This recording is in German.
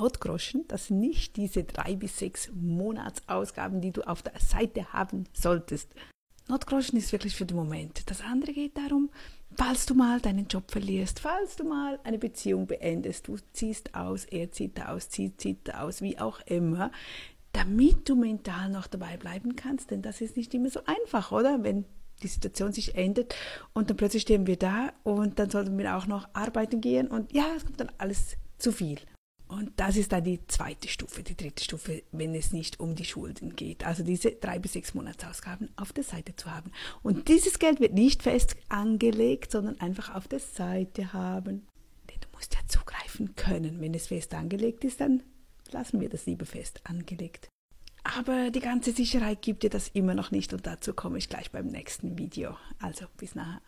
Notgroschen, das sind nicht diese drei bis sechs Monatsausgaben, die du auf der Seite haben solltest. Notgroschen ist wirklich für den Moment. Das andere geht darum, falls du mal deinen Job verlierst, falls du mal eine Beziehung beendest, du ziehst aus, er zieht aus, sie zieht aus, wie auch immer, damit du mental noch dabei bleiben kannst, denn das ist nicht immer so einfach, oder? Wenn die Situation sich ändert und dann plötzlich stehen wir da und dann sollten wir auch noch arbeiten gehen und ja, es kommt dann alles zu viel. Und das ist dann die zweite Stufe, die dritte Stufe, wenn es nicht um die Schulden geht. Also diese drei bis sechs Monatsausgaben auf der Seite zu haben. Und dieses Geld wird nicht fest angelegt, sondern einfach auf der Seite haben. Denn du musst ja zugreifen können. Wenn es fest angelegt ist, dann lassen wir das lieber fest angelegt. Aber die ganze Sicherheit gibt dir das immer noch nicht und dazu komme ich gleich beim nächsten Video. Also bis nachher.